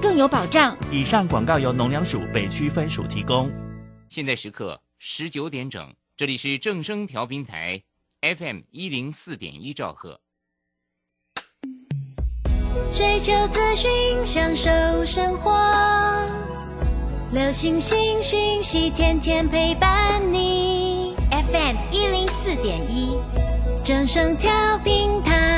更有保障。以上广告由农粮署北区分署提供。现在时刻十九点整，这里是正声调频台 FM 一零四点一兆赫。追求资讯，享受生活，流星星讯息，天天陪伴你。FM 一零四点一，正声调频台。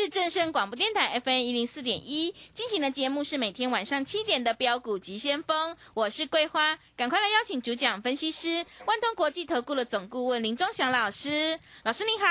是正声广播电台 FM 一零四点一，进行的节目是每天晚上七点的标股急先锋，我是桂花，赶快来邀请主讲分析师万通国际投顾的总顾问林忠祥老师，老师您好。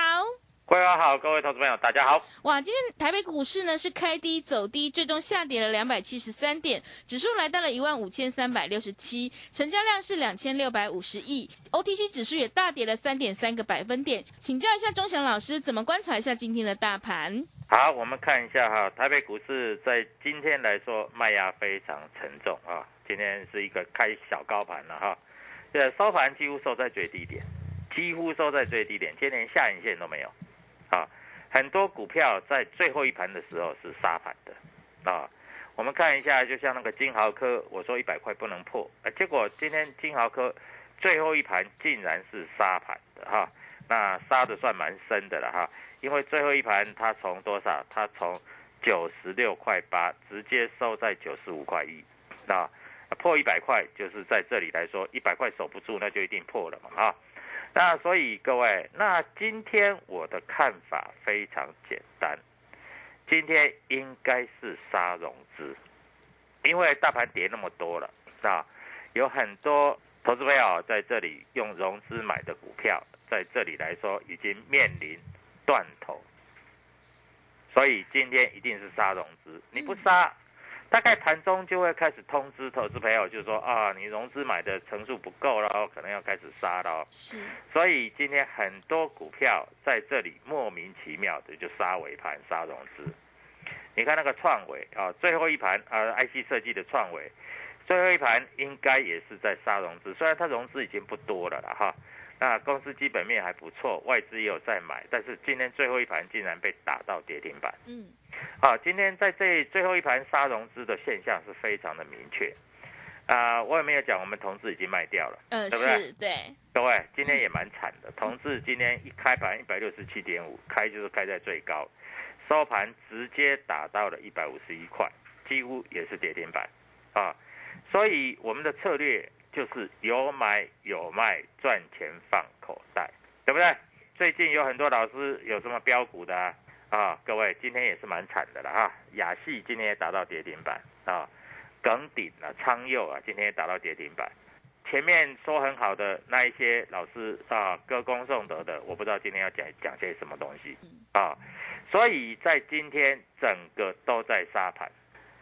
桂花好，各位投资朋友，大家好。哇，今天台北股市呢是开低走低，最终下跌了两百七十三点，指数来到了一万五千三百六十七，成交量是两千六百五十亿，OTC 指数也大跌了三点三个百分点。请教一下钟祥老师，怎么观察一下今天的大盘？好，我们看一下哈，台北股市在今天来说卖压非常沉重啊，今天是一个开小高盘了哈，这收盘几乎收在最低点，几乎收在最低点，今天连下影线都没有。啊，很多股票在最后一盘的时候是杀盘的，啊，我们看一下，就像那个金豪科，我说一百块不能破，啊，结果今天金豪科最后一盘竟然是杀盘的哈，那杀的算蛮深的了哈，因为最后一盘它从多少？它从九十六块八直接收在九十五块一，那，破一百块就是在这里来说，一百块守不住，那就一定破了嘛，哈。那所以各位，那今天我的看法非常简单，今天应该是杀融资，因为大盘跌那么多了那，有很多投资朋友在这里用融资买的股票，在这里来说已经面临断头，所以今天一定是杀融资，你不杀。大概盘中就会开始通知投资朋友，就是说啊，你融资买的层数不够了，可能要开始杀了。是，所以今天很多股票在这里莫名其妙的就杀尾盘、杀融资。你看那个创伟啊，最后一盘啊，IC 设计的创伟，最后一盘应该也是在杀融资，虽然它融资已经不多了了哈。那公司基本面还不错，外资也有在买，但是今天最后一盘竟然被打到跌停板。嗯。好，今天在这最后一盘杀融资的现象是非常的明确。啊，我也没有讲，我们同志已经卖掉了，嗯，对不对？对。各位，今天也蛮惨的，同志今天一开盘一百六十七点五，开就是开在最高，收盘直接打到了一百五十一块，几乎也是跌停板啊。所以我们的策略。就是有买有卖，赚钱放口袋，对不对？最近有很多老师有什么标股的啊？各位今天也是蛮惨的了哈。雅戏今天也打到跌停板啊，耿鼎啊、昌佑啊，今天也打到跌停板。前面说很好的那一些老师啊，歌功颂德的，我不知道今天要讲讲些什么东西啊。所以在今天整个都在杀盘，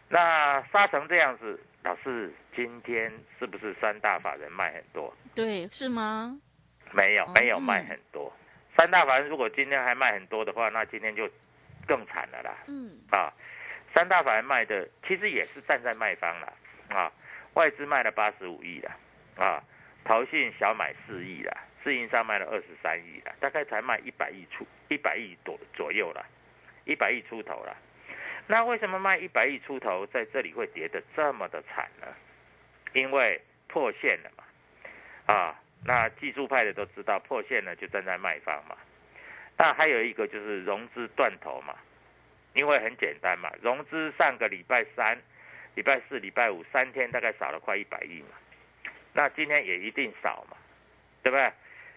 那杀成这样子。老师，今天是不是三大法人卖很多？对，是吗？没有，没有卖很多。三大法人如果今天还卖很多的话，那今天就更惨了啦。嗯。啊，三大法人卖的其实也是站在卖方了啊。外资卖了八十五亿了啊，淘信小买四亿了，自营商卖了二十三亿了，大概才卖一百亿出一百亿多左右了，一百亿出头了。那为什么卖一百亿出头，在这里会跌得这么的惨呢？因为破线了嘛，啊，那技术派的都知道破线了就站在卖方嘛。那还有一个就是融资断头嘛，因为很简单嘛，融资上个礼拜三、礼拜四、礼拜五三天大概少了快一百亿嘛，那今天也一定少嘛，对不对？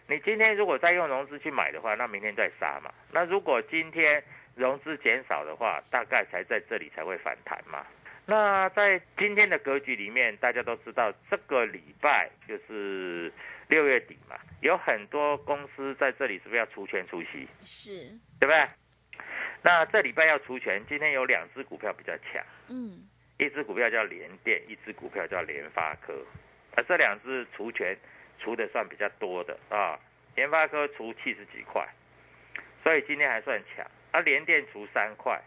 你今天如果再用融资去买的话，那明天再杀嘛。那如果今天融资减少的话，大概才在这里才会反弹嘛。那在今天的格局里面，大家都知道，这个礼拜就是六月底嘛，有很多公司在这里是不是要除权除息？是，对不对？那这礼拜要除权，今天有两只股票比较强，嗯，一只股票叫联电，一只股票叫联发科，而这两只除权除的算比较多的啊，联发科除七十几块，所以今天还算强，啊联电除三块，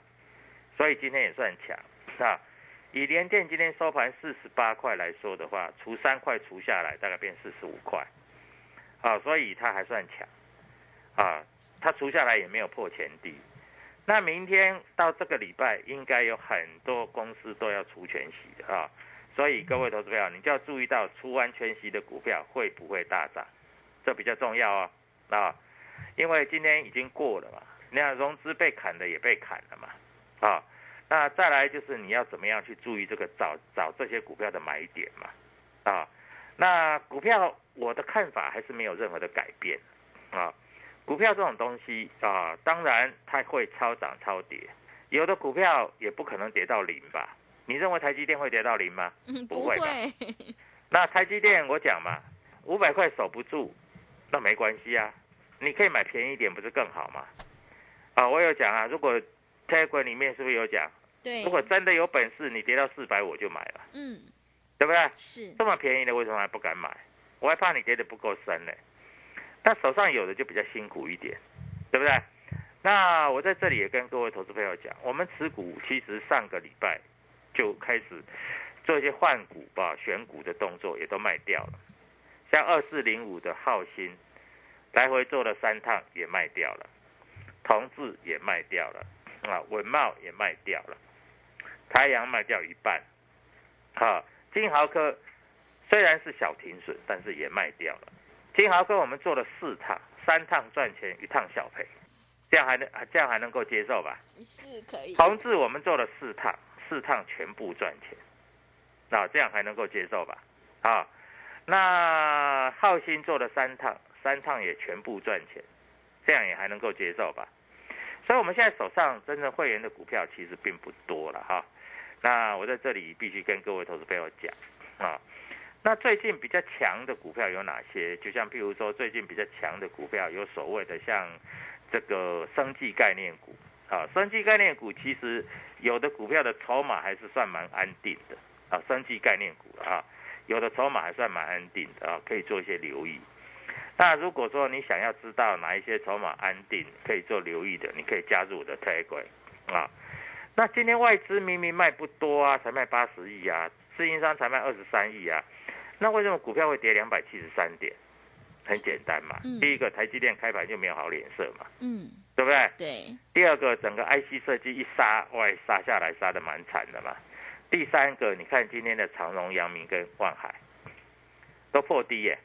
所以今天也算强啊。以联电今天收盘四十八块来说的话，除三块除下来，大概变四十五块，啊，所以它还算强，啊，它除下来也没有破前低。那明天到这个礼拜，应该有很多公司都要除全息啊，所以各位投资朋友，你就要注意到除完全息的股票会不会大涨，这比较重要啊，啊，因为今天已经过了嘛，你看融资被砍的也被砍了嘛，啊。那再来就是你要怎么样去注意这个找找这些股票的买点嘛，啊，那股票我的看法还是没有任何的改变，啊，股票这种东西啊，当然它会超涨超跌，有的股票也不可能跌到零吧？你认为台积电会跌到零吗？嗯，不会那台积电我讲嘛，五百块守不住，那没关系啊，你可以买便宜一点，不是更好吗？啊，我有讲啊，如果 Telegram 里面是不是有讲？对，如果真的有本事，你跌到四百我就买了，嗯，对不对？是，这么便宜的为什么还不敢买？我还怕你跌的不够深呢。那手上有的就比较辛苦一点，对不对？那我在这里也跟各位投资朋友讲，我们持股其实上个礼拜就开始做一些换股吧、选股的动作，也都卖掉了。像二四零五的浩鑫，来回做了三趟也卖掉了，同志也卖掉了，啊，文茂也卖掉了。太阳卖掉一半，好，金豪科虽然是小停损，但是也卖掉了。金豪科我们做了四趟，三趟赚钱，一趟小赔，这样还能这样还能够接受吧？是可以，同志我们做了四趟，四趟全部赚钱，那这样还能够接受吧？啊，那浩鑫做了三趟，三趟也全部赚钱，这样也还能够接受吧？所以我们现在手上真正会员的股票其实并不多了哈。那我在这里必须跟各位投资朋友讲啊，那最近比较强的股票有哪些？就像譬如说最近比较强的股票有所谓的像这个生技概念股啊，生技概念股其实有的股票的筹码还是算蛮安定的啊，生技概念股啊，有的筹码还算蛮安定的啊，可以做一些留意。那如果说你想要知道哪一些筹码安定可以做留意的，你可以加入我的 Telegram 啊。那今天外资明明卖不多啊，才卖八十亿啊，自营商才卖二十三亿啊，那为什么股票会跌两百七十三点？很简单嘛，嗯第一个台积电开盘就没有好脸色嘛，嗯，对不对？对，第二个，整个 IC 设计一杀，外杀下来杀的蛮惨的嘛。第三个，你看今天的长荣、阳明跟万海都破低耶，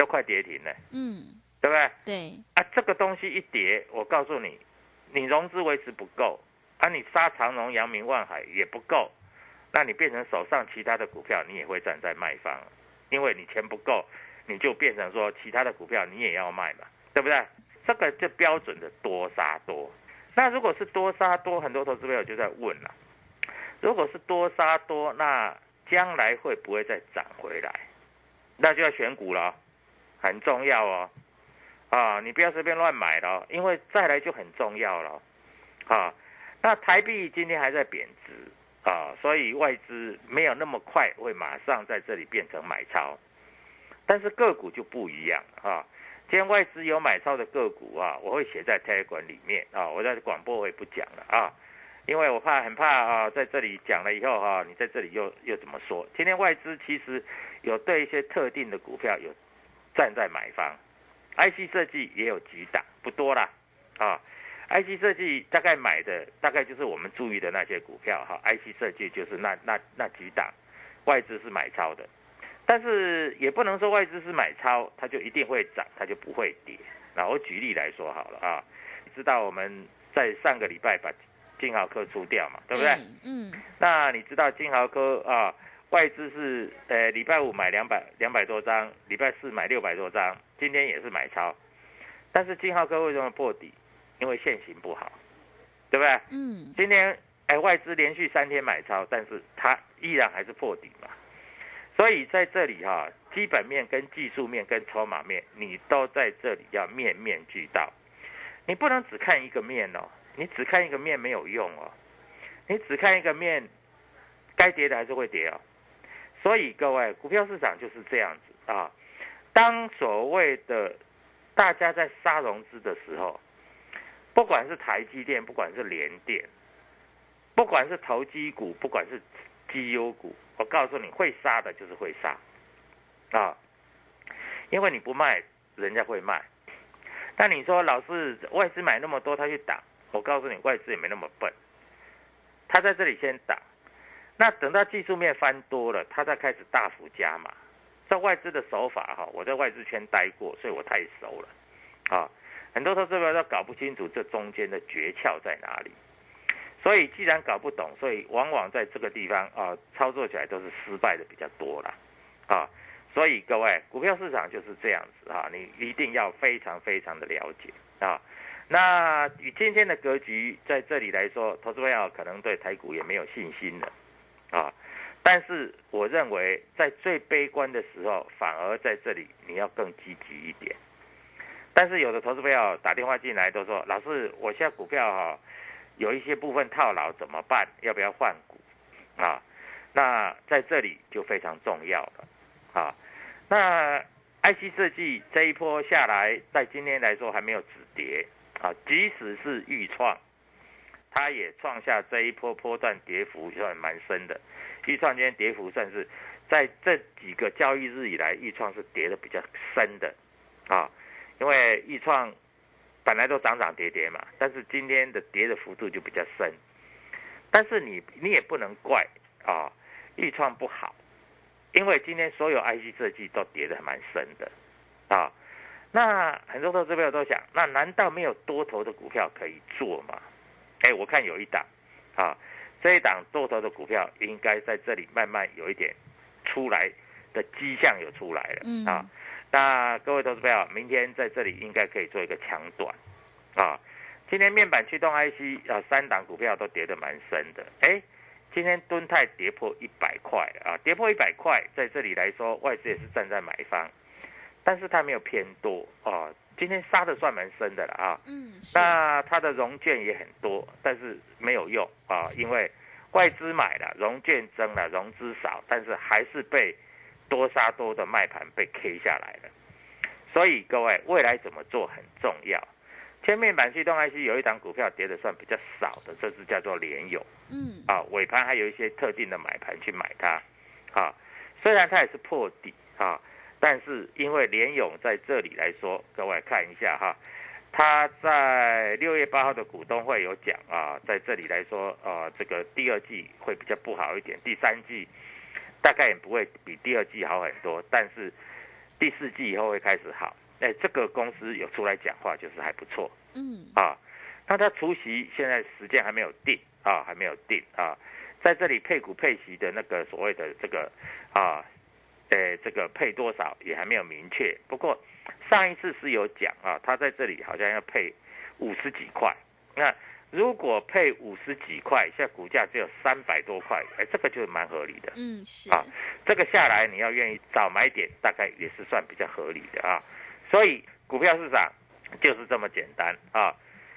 都快跌停了，嗯，对不对？对，啊，这个东西一跌，我告诉你，你融资维持不够，啊，你杀长荣、阳明、万海也不够，那你变成手上其他的股票，你也会站在卖方，因为你钱不够，你就变成说其他的股票你也要卖嘛，对不对？这个就标准的多杀多。那如果是多杀多，很多投资朋友就在问了，如果是多杀多，那将来会不会再涨回来？那就要选股了哦，很重要哦。啊，你不要随便乱买了，因为再来就很重要了。啊，那台币今天还在贬值啊，所以外资没有那么快会马上在这里变成买超，但是个股就不一样啊。今天外资有买超的个股啊，我会写在 Telegram 里面啊，我在广播我也不讲了啊，因为我怕很怕啊，在这里讲了以后哈、你在这里又又怎么说？今天外资其实有对一些特定的股票有站在买方，IC 设计也有几档，不多啦啊 IC 设计大概买的大概就是我们注意的那些股票哈，IC 设计就是那那那几档，外资是买超的，但是也不能说外资是买超，它就一定会涨，它就不会跌。那我举例来说好了啊，知道我们在上个礼拜把金豪科出掉嘛，对不对？嗯，那你知道金豪科啊，外资是呃礼拜五买两百两百多张，礼拜四买六百多张，今天也是买超，但是金浩科为什么破底？因为现行不好，对不对？嗯，今天哎外资连续三天买超，但是它依然还是破底嘛。所以在这里哈、基本面跟技术面跟筹码面，你都在这里要面面俱到。你不能只看一个面哦，你只看一个面没有用哦，你只看一个面，该跌的还是会跌哦。所以各位，股票市场就是这样子啊。当所谓的大家在杀融资的时候，不管是台积电，不管是联电，不管是投机股，不管是绩优股，我告诉你会杀的就是会杀啊，因为你不卖，人家会卖。但你说老师外资买那么多，他去打，我告诉你，外资也没那么笨，他在这里先打，那等到技术面翻多了，他再开始大幅加码。在外资的手法哈，我在外资圈待过，所以我太熟了啊。很多投资者都搞不清楚这中间的诀窍在哪里，所以既然搞不懂，所以往往在这个地方啊，操作起来都是失败的比较多了啊。所以各位，股票市场就是这样子啊，你一定要非常非常的了解啊。那以今天的格局在这里来说，投资朋友可能对台股也没有信心了啊。但是我认为，在最悲观的时候，反而在这里你要更积极一点。但是有的投资朋友打电话进来都说：“老师，我现在股票哈、有一些部分套牢，怎么办？要不要换股？”啊，那在这里就非常重要了啊。那 IC 设计这一波下来，在今天来说还没有止跌啊，即使是预创，它也创下这一波波段跌幅算蛮深的。预创今天跌幅算是在这几个交易日以来，预创是跌的比较深的啊。因为易创本来都涨涨跌跌嘛，但是今天的跌的幅度就比较深。但是你你也不能怪啊，易创不好，因为今天所有 IC 设计都跌得蛮深的啊。那很多投资者都想，那难道没有多头的股票可以做吗？哎，我看有一档啊，这一档多头的股票应该在这里慢慢有一点出来的迹象有出来了、嗯啊。那各位投资朋友，明天在这里应该可以做一个强短，啊，今天面板驱动 IC 啊，三档股票都跌得蛮深的，哎，今天敦泰跌破一百块啊，跌破一百块，在这里来说，外资也是站在买方，但是它没有偏多啊，今天杀的算蛮深的了啊，嗯，那它的融券也很多，但是没有用啊，因为外资买了，融券增了，融资少，但是还是被多杀多的卖盘被 K 下来了。所以各位，未来怎么做很重要。前面板系动 IC 有一档股票跌的算比较少的，这只叫做联友嗯。啊，尾盘还有一些特定的买盘去买它。啊，虽然它也是破底啊，但是因为联勇在这里来说，各位看一下哈，他在六月八号的股东会有讲啊，在这里来说，呃，这个第二季会比较不好一点，第三季大概也不会比第二季好很多，但是第四季以后会开始好。哎，这个公司有出来讲话，就是还不错。嗯啊，那他除夕现在时间还没有定啊，还没有定啊，在这里配股配息的那个所谓的这个啊，呃，这个配多少也还没有明确。不过上一次是有讲啊，他在这里好像要配五十几块。那如果配五十几块，现在股价只有三百多块，哎，这个就蛮合理的。嗯是啊，这个下来你要愿意早买点，大概也是算比较合理的啊。所以股票市场就是这么简单啊，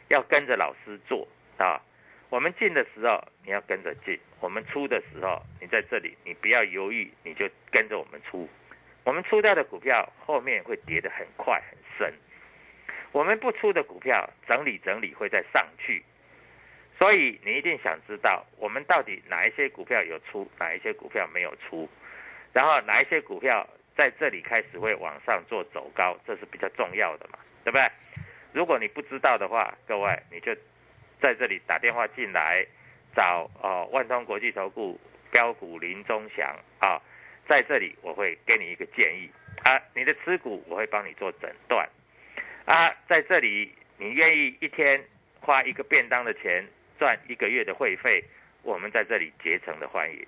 要跟着老师做啊。我们进的时候你要跟着进，我们出的时候你在这里，你不要犹豫，你就跟着我们出。我们出掉的股票后面会跌得很快很深，我们不出的股票整理整理会再上去。所以你一定想知道，我们到底哪一些股票有出，哪一些股票没有出，然后哪一些股票在这里开始会往上做走高，这是比较重要的嘛，对不对？如果你不知道的话，各位你就在这里打电话进来找哦万通国际投顾标股林中祥啊，在这里我会给你一个建议啊，你的持股我会帮你做诊断啊，在这里你愿意一天花一个便当的钱赚一个月的会费，我们在这里竭诚的欢迎。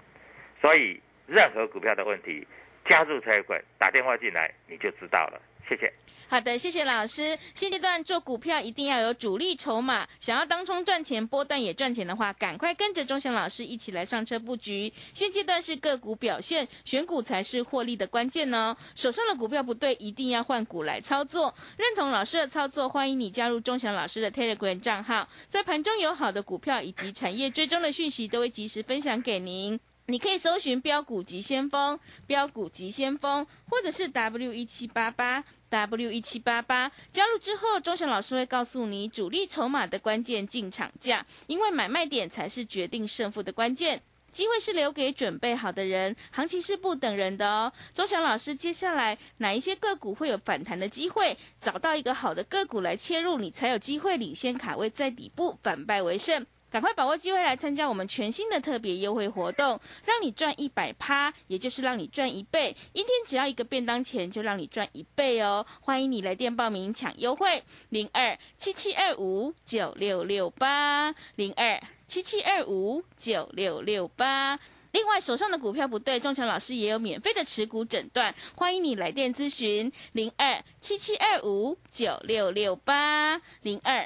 所以任何股票的问题，加入财管打电话进来你就知道了。谢谢。好的，谢谢老师。现阶段做股票一定要有主力筹码，想要当冲赚钱、波段也赚钱的话，赶快跟着钟祥老师一起来上车布局。现阶段是个股表现，选股才是获利的关键哦。手上的股票不对，一定要换股来操作。认同老师的操作，欢迎你加入钟祥老师的 Telegram 账号，在盘中有好的股票以及产业追踪的讯息，都会及时分享给您。你可以搜寻标股急先锋、标股急先锋，或者是 W 一七八八 W 一七八八。加入之后，钟祥老师会告诉你主力筹码的关键进场价，因为买卖点才是决定胜负的关键。机会是留给准备好的人，行情是不等人的哦。钟祥老师，接下来哪一些个股会有反弹的机会？找到一个好的个股来切入，你才有机会领先卡位在底部，反败为胜。赶快把握机会来参加我们全新的特别优惠活动，让你赚一百趴，也就是让你赚一倍。一天只要一个便当钱，就让你赚一倍哦！欢迎你来电报名抢优惠，零二七七二五九六六八，零二七七二五九六六八。另外，手上的股票不对，钟强老师也有免费的持股诊断，欢迎你来电咨询，零二七七二五九六六八，零二。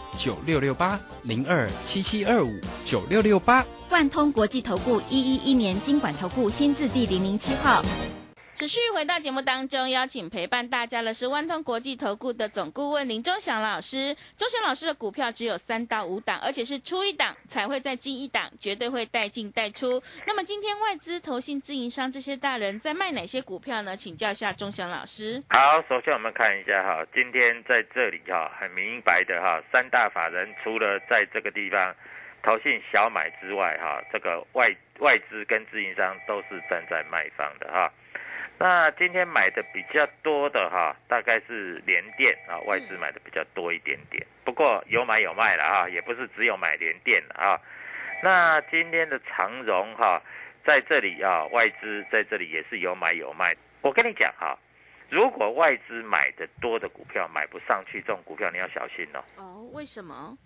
九六六八零二七七二五九六六八，万通国际投顾一一一年经管投顾新字第零零七号。持续回到节目当中，邀请陪伴大家的是万通国际投顾的总顾问林忠祥老师。忠祥老师的股票只有三到五档，而且是出一档才会再进一档，绝对会带进带出。那么今天外资、投信、自营商这些大人在卖哪些股票呢？请教一下忠祥老师。好，首先我们看一下哈，今天在这里哈，很明白的哈，三大法人除了在这个地方投信小买之外哈，这个外外资跟自营商都是站在卖方的哈。那今天买的比较多的哈，大概是联电啊，外资买的比较多一点点。不过有买有卖了啊，也不是只有买联电啊。那今天的长荣哈，在这里啊，外资在这里也是有买有卖。我跟你讲哈，如果外资买的多的股票买不上去，这种股票你要小心哦。哦，为什么？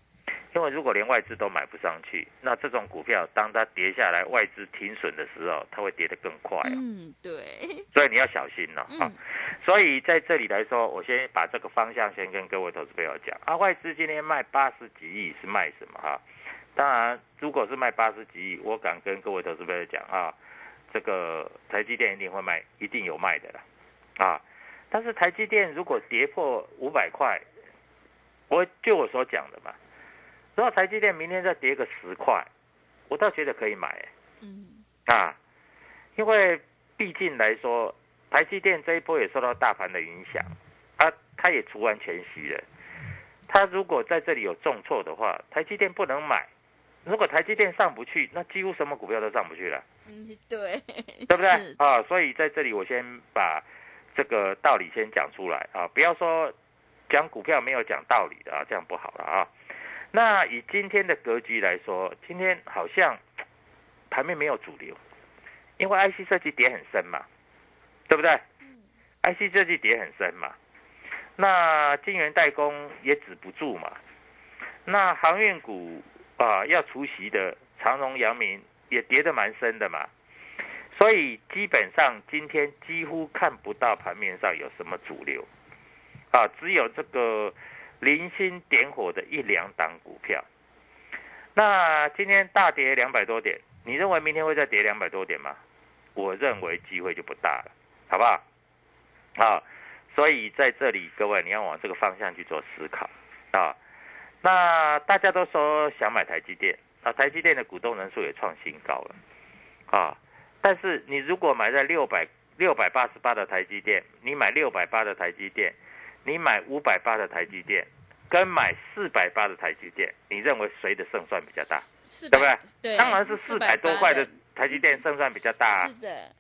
因为如果连外资都买不上去，那这种股票当它跌下来，外资停损的时候，它会跌得更快哦。嗯，对。所以你要小心了啊。所以在这里来说，我先把这个方向先跟各位投资朋友讲啊。外资今天卖八十几亿是卖什么哈？当然，如果是卖八十几亿，我敢跟各位投资朋友讲啊，这个台积电一定会卖，一定有卖的啦啊。但是台积电如果跌破五百块，我就我所讲的嘛。如果台积电明天再跌个十块，我倒觉得可以买。嗯，啊，因为毕竟来说，台积电这一波也受到大盘的影响，啊，它也除完全息了。它如果在这里有重挫的话，台积电不能买。如果台积电上不去，那几乎什么股票都上不去了。嗯，对，对不对？啊，所以在这里我先把这个道理先讲出来啊，不要说讲股票没有讲道理的啊，这样不好了啊。那以今天的格局来说，今天好像盘面没有主流，因为 IC 设计跌很深嘛，对不对？IC 设计跌很深嘛，那晶圆代工也止不住嘛，那航运股啊要除息的长荣、阳明也跌得蛮深的嘛，所以基本上今天几乎看不到盘面上有什么主流，啊，只有这个。零星点火的一两档股票，那今天大跌两百多点，你认为明天会再跌两百多点吗？我认为机会就不大了，好不好？啊，所以在这里各位你要往这个方向去做思考啊。那大家都说想买台积电啊，台积电的股东人数也创新高了啊。但是你如果买在六百六百八十八的台积电，你买六百八的台积电，你买五百八的台积电，跟买四百八的台积电，你认为谁的胜算比较大？对不对？对，当然是四百多块的台积电胜算比较大啊。是的，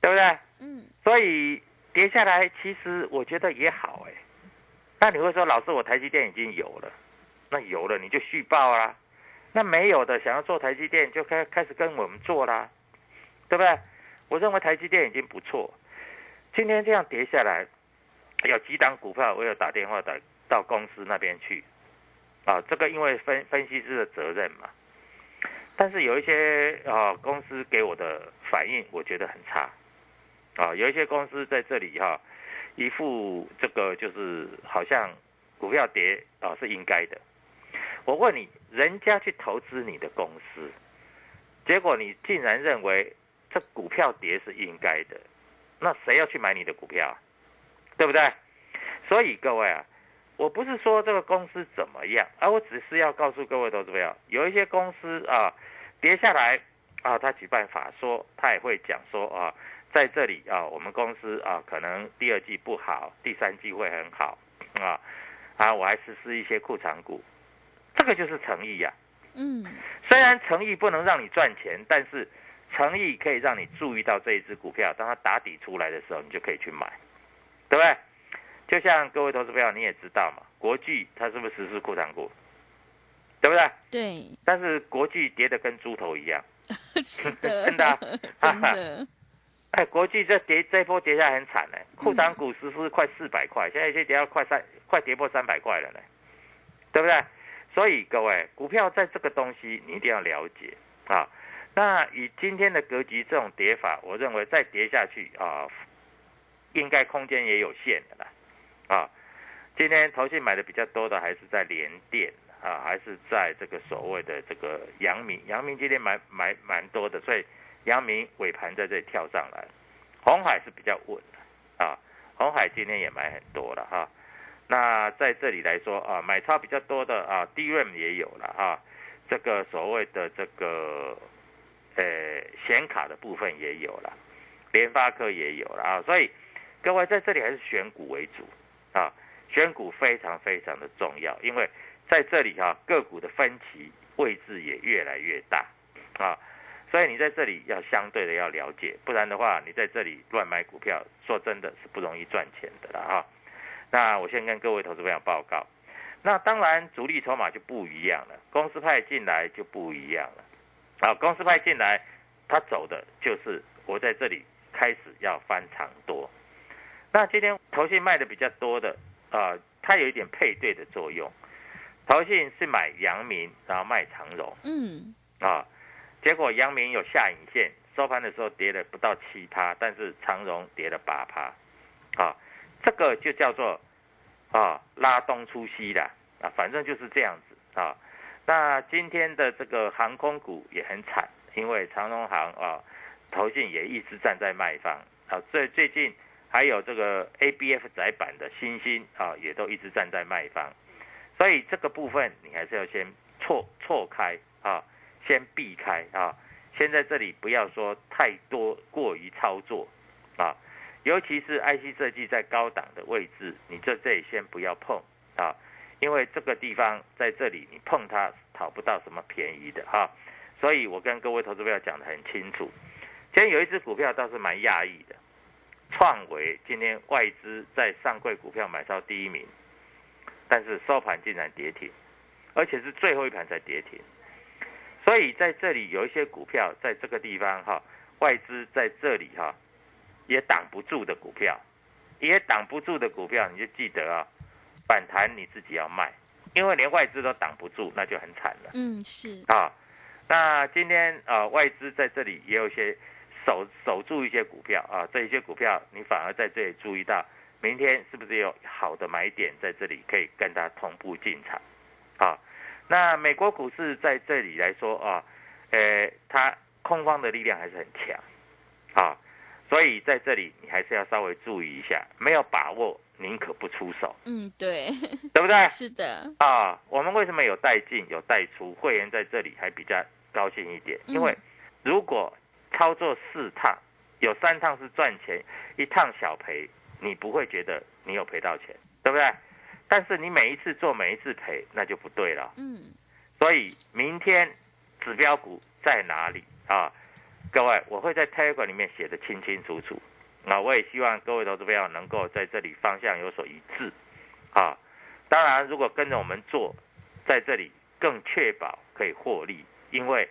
对不对？嗯，所以跌下来，其实我觉得也好哎。那你会说，老师，我台积电已经有了，那有了你就续报啦。那没有的，想要做台积电，就开开始跟我们做啦，对不对？我认为台积电已经不错。今天这样跌下来，有几档股票，我有打电话打到公司那边去，啊，这个因为分分析师的责任嘛。但是有一些啊公司给我的反应，我觉得很差，啊，有一些公司在这里哈，一副这个就是好像股票跌啊是应该的。我问你，人家去投资你的公司，结果你竟然认为这股票跌是应该的，那谁要去买你的股票？对不对？所以各位啊，我不是说这个公司怎么样，而我只是要告诉各位投资友，有一些公司啊跌下来啊，他举办法说，他也会讲说啊，在这里啊，我们公司啊可能第二季不好，第三季会很好啊啊，我还实施一些库藏股。这个就是诚意呀，嗯，虽然诚意不能让你赚钱，但是诚意可以让你注意到这一只股票，当它打底出来的时候，你就可以去买，对不对？就像各位投资朋友你也知道嘛，国巨它是不是实施库藏股，对不对？对，但是国巨跌得跟猪头一样，是的，真的啊 真的，哎，国巨这跌这一波跌下来很惨呢，库藏股实施快四百块，现在已经跌到快三，快跌破三百块了呢，对不对？所以各位，股票在这个东西你一定要了解啊。那以今天的格局这种跌法，我认为再跌下去啊，应该空间也有限的啦。啊，今天投信买的比较多的还是在联电啊，还是在这个所谓的这个阳明，阳明今天买买蛮多的，所以阳明尾盘在这里跳上来。红海是比较稳的啊，红海今天也买很多了哈。那在这里来说啊，买超比较多的啊，DRAM 也有了啊，这个所谓的这个呃显卡的部分也有了，联发科也有了啊，所以各位在这里还是选股为主啊，选股非常非常的重要，因为在这里哈个股的分歧位置也越来越大啊，所以你在这里要相对的要了解，不然的话你在这里乱买股票，说真的是不容易赚钱的了哈。那我先跟各位投资朋友报告，那当然主力筹码就不一样了，公司派进来就不一样了。啊，公司派进来，他走的就是我在这里开始要翻长多。那今天投信卖的比较多的啊，它有一点配对的作用。投信是买阳明，然后卖长荣，嗯，啊，结果阳明有下影线，收盘的时候跌了不到七趴，但是长荣跌了八趴，啊。这个就叫做啊拉东出西的啊，反正就是这样子啊。那今天的这个航空股也很惨，因为长荣航啊，投信也一直站在卖方啊。最最近还有这个 ABF 窄板的新星啊，也都一直站在卖方。所以这个部分你还是要先错错开啊，先避开啊。先在这里不要说太多过于操作啊。尤其是 IC 设计在高档的位置，你在这里先不要碰啊，因为这个地方在这里你碰它讨不到什么便宜的哈，所以我跟各位投资朋友讲得很清楚。今天有一只股票倒是蛮讶异的，创维今天外资在上柜股票买超第一名，但是收盘竟然跌停，而且是最后一盘才跌停，所以在这里有一些股票在这个地方哈，外资在这里哈。也挡不住的股票，也挡不住的股票，你就记得啊，反弹你自己要卖，因为连外资都挡不住，那就很惨了。嗯，是啊。那今天啊，外资在这里也有一些守守住一些股票啊，这一些股票你反而在这里注意到，明天是不是有好的买点在这里可以跟它同步进场啊？那美国股市在这里来说啊，呃，它空方的力量还是很强啊。所以在这里你还是要稍微注意一下，没有把握宁可不出手，嗯，对，对不对？是的，啊，我们为什么有带进有带出？会员在这里还比较高兴一点，因为如果操作四趟，有三趟是赚钱，一趟小赔，你不会觉得你有赔到钱，对不对？但是你每一次做每一次赔，那就不对了。嗯，所以明天指标股在哪里啊？各位，我会在 Telegram 里面写的清清楚楚。那我也希望各位投资朋友能够在这里方向有所一致啊。当然，如果跟着我们做，在这里更确保可以获利，因为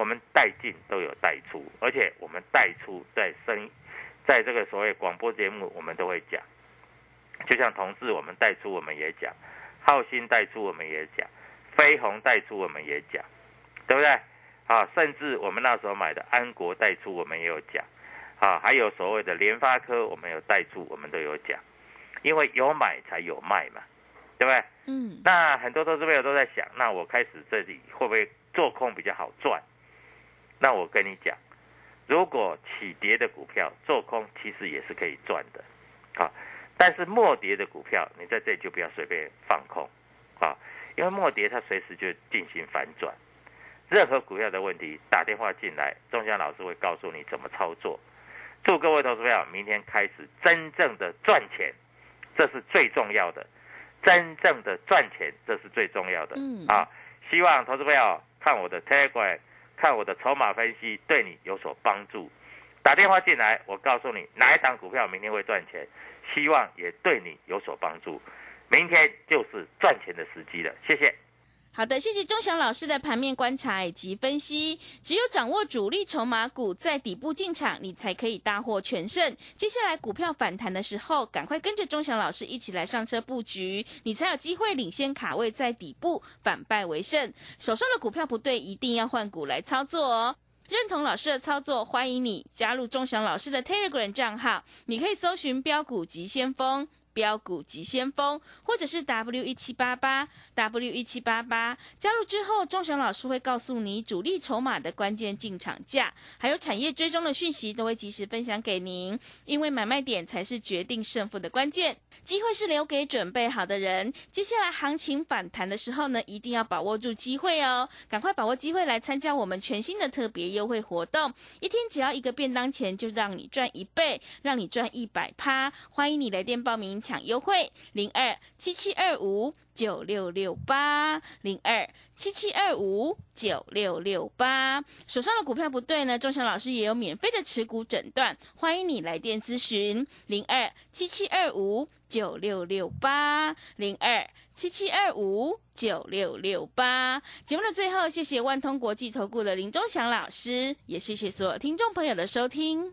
我们带进都有带出，而且我们带出在声，在这个所谓广播节目，我们都会讲。就像同志，我们带出我们也讲，浩鑫带出我们也讲，飞鸿带出我们也讲，对不对？啊，甚至我们那时候买的安国带出我们也有讲，啊，还有所谓的联发科，我们有带出，我们都有讲，因为有买才有卖嘛，对不对？嗯，那很多投资朋友都在想，那我开始这里会不会做空比较好赚？那我跟你讲，如果起跌的股票做空，其实也是可以赚的，啊。但是末跌的股票，你在这里就不要随便放空，啊，因为末跌它随时就进行反转。任何股票的问题，打电话进来，钟祥老师会告诉你怎么操作。祝各位投资友明天开始真正的赚钱，这是最重要的。真正的赚钱，这是最重要的。嗯啊，希望投资朋友看我的 Telegram，看我的筹码分析，对你有所帮助。打电话进来，我告诉你哪一档股票明天会赚钱。希望也对你有所帮助。明天就是赚钱的时机了，谢谢。好的，谢谢钟祥老师的盘面观察以及分析。只有掌握主力筹码股在底部进场，你才可以大获全胜。接下来股票反弹的时候，赶快跟着钟祥老师一起来上车布局，你才有机会领先卡位在底部，反败为胜。手上的股票不对，一定要换股来操作哦。认同老师的操作，欢迎你加入钟祥老师的 Telegram 账号，你可以搜寻标股急先锋。标股急先锋，或者是 W 一七八八 W 一七八八，加入之后，钟祥老师会告诉你主力筹码的关键进场价，还有产业追踪的讯息，都会及时分享给您。因为买卖点才是决定胜负的关键，机会是留给准备好的人。接下来行情反弹的时候呢，一定要把握住机会哦，赶快把握机会来参加我们全新的特别优惠活动，一天只要一个便当钱，就让你赚一倍，让你赚一百趴。欢迎你来电报名。抢优惠零二七七二五九六六八零二七七二五九六六八，手上的股票不对呢？钟祥老师也有免费的持股诊断，欢迎你来电咨询零二七七二五九六六八零二七七二五九六六八。节目的最后，谢谢万通国际投顾的林钟祥老师，也谢谢所有听众朋友的收听。